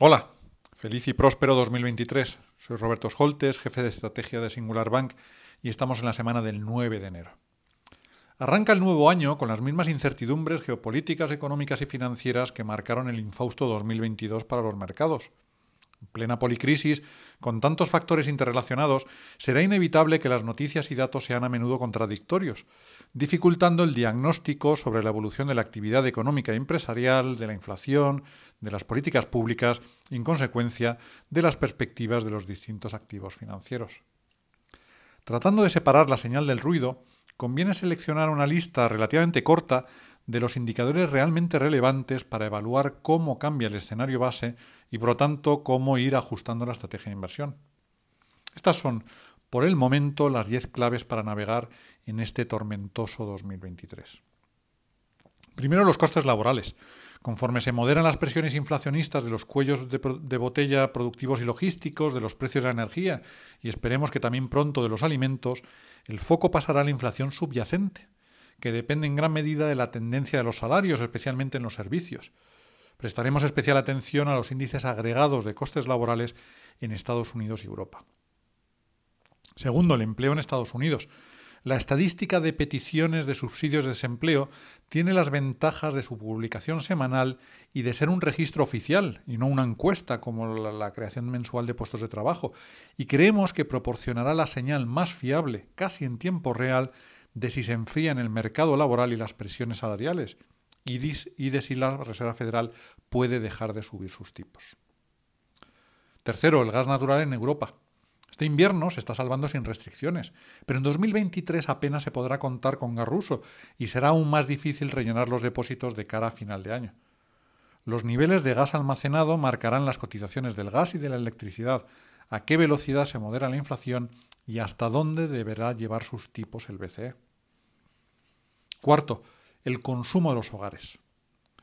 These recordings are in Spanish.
Hola, feliz y próspero 2023. Soy Roberto Scholtes, jefe de estrategia de Singular Bank y estamos en la semana del 9 de enero. Arranca el nuevo año con las mismas incertidumbres geopolíticas, económicas y financieras que marcaron el infausto 2022 para los mercados. En plena policrisis, con tantos factores interrelacionados, será inevitable que las noticias y datos sean a menudo contradictorios, dificultando el diagnóstico sobre la evolución de la actividad económica y empresarial, de la inflación, de las políticas públicas y, en consecuencia, de las perspectivas de los distintos activos financieros. Tratando de separar la señal del ruido, conviene seleccionar una lista relativamente corta de los indicadores realmente relevantes para evaluar cómo cambia el escenario base y, por lo tanto, cómo ir ajustando la estrategia de inversión. Estas son, por el momento, las 10 claves para navegar en este tormentoso 2023. Primero, los costes laborales. Conforme se moderan las presiones inflacionistas de los cuellos de, de, botella productivos y logísticos, de los precios de la energía y esperemos que también pronto de los alimentos, el foco pasará a la inflación subyacente, que depende en gran medida de la tendencia de los salarios, especialmente en los servicios. Prestaremos especial atención a los índices agregados de costes laborales en Estados Unidos y Europa. Segundo, el empleo en Estados Unidos. La estadística de peticiones de subsidios de desempleo tiene las ventajas de su publicación semanal y de ser un registro oficial y no una encuesta como la, la, creación mensual de puestos de trabajo, y creemos que proporcionará la señal más fiable, casi en tiempo real, de si se enfrían el mercado laboral y las presiones salariales, y de si la Reserva Federal puede dejar de subir sus tipos. Tercero, el gas natural en Europa. Este invierno se está salvando sin restricciones, pero en 2023 apenas se podrá contar con gas ruso y será aún más difícil rellenar los depósitos de cara a final de año. Los niveles de gas almacenado marcarán las cotizaciones del gas y de la electricidad, a qué velocidad se modera la inflación y hasta dónde deberá llevar sus tipos el BCE. Cuarto, el consumo de los hogares.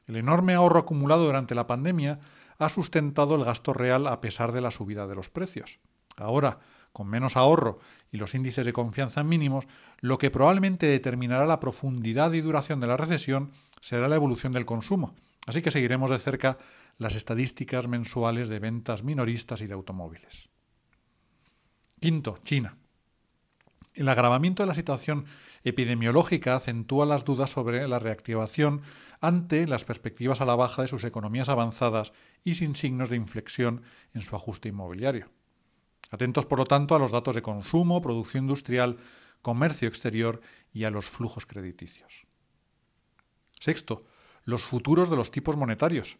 El enorme ahorro acumulado durante la pandemia ha sustentado el gasto real a pesar de la subida de los precios. Ahora, con menos ahorro y los índices de confianza mínimos, lo que probablemente determinará la profundidad y duración de la recesión será la evolución del consumo. Así que seguiremos de cerca las estadísticas mensuales de ventas minoristas y de automóviles. Quinto, China. El agravamiento de la situación epidemiológica acentúa las dudas sobre la reactivación ante las perspectivas a la baja de sus economías avanzadas y sin signos de inflexión en su ajuste inmobiliario. Atentos, por lo tanto, a los datos de consumo, producción industrial, comercio exterior y a los flujos crediticios. Sexto, los futuros de los tipos monetarios.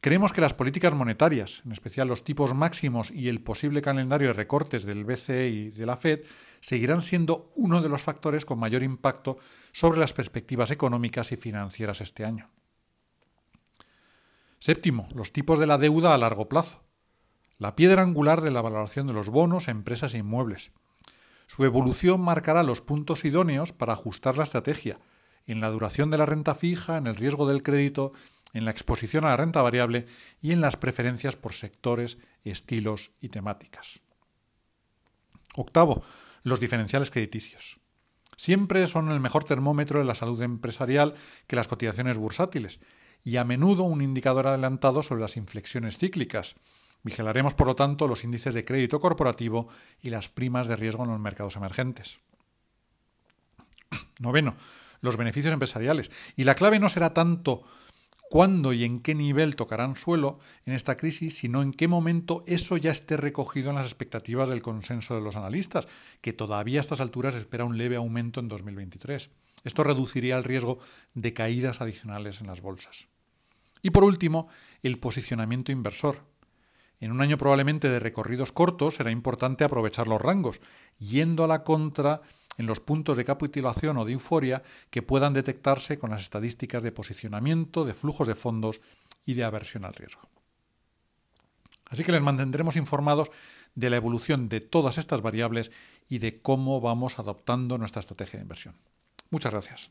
Creemos que las políticas monetarias, en especial los tipos máximos y el posible calendario de recortes del BCE y de la Fed, seguirán siendo uno de los factores con mayor impacto sobre las perspectivas económicas y financieras este año. Séptimo, los tipos de la deuda a largo plazo la piedra angular de la valoración de los bonos, empresas e inmuebles. Su evolución marcará los puntos idóneos para ajustar la estrategia, en la duración de la renta fija, en el riesgo del crédito, en la exposición a la renta variable y en las preferencias por sectores, estilos y temáticas. Octavo, los diferenciales crediticios. Siempre son el mejor termómetro de la salud empresarial que las cotizaciones bursátiles y a menudo un indicador adelantado sobre las inflexiones cíclicas, Vigilaremos, por lo tanto, los índices de crédito corporativo y las primas de riesgo en los mercados emergentes. Noveno, los beneficios empresariales. Y la clave no será tanto cuándo y en qué nivel tocarán suelo en esta crisis, sino en qué momento eso ya esté recogido en las expectativas del consenso de los analistas, que todavía a estas alturas espera un leve aumento en 2023. Esto reduciría el riesgo de caídas adicionales en las bolsas. Y por último, el posicionamiento inversor. En un año probablemente de recorridos cortos será importante aprovechar los rangos, yendo a la contra en los puntos de capitulación o de euforia que puedan detectarse con las estadísticas de posicionamiento, de flujos de fondos y de aversión al riesgo. Así que les mantendremos informados de la evolución de todas estas variables y de cómo vamos adoptando nuestra estrategia de inversión. Muchas gracias.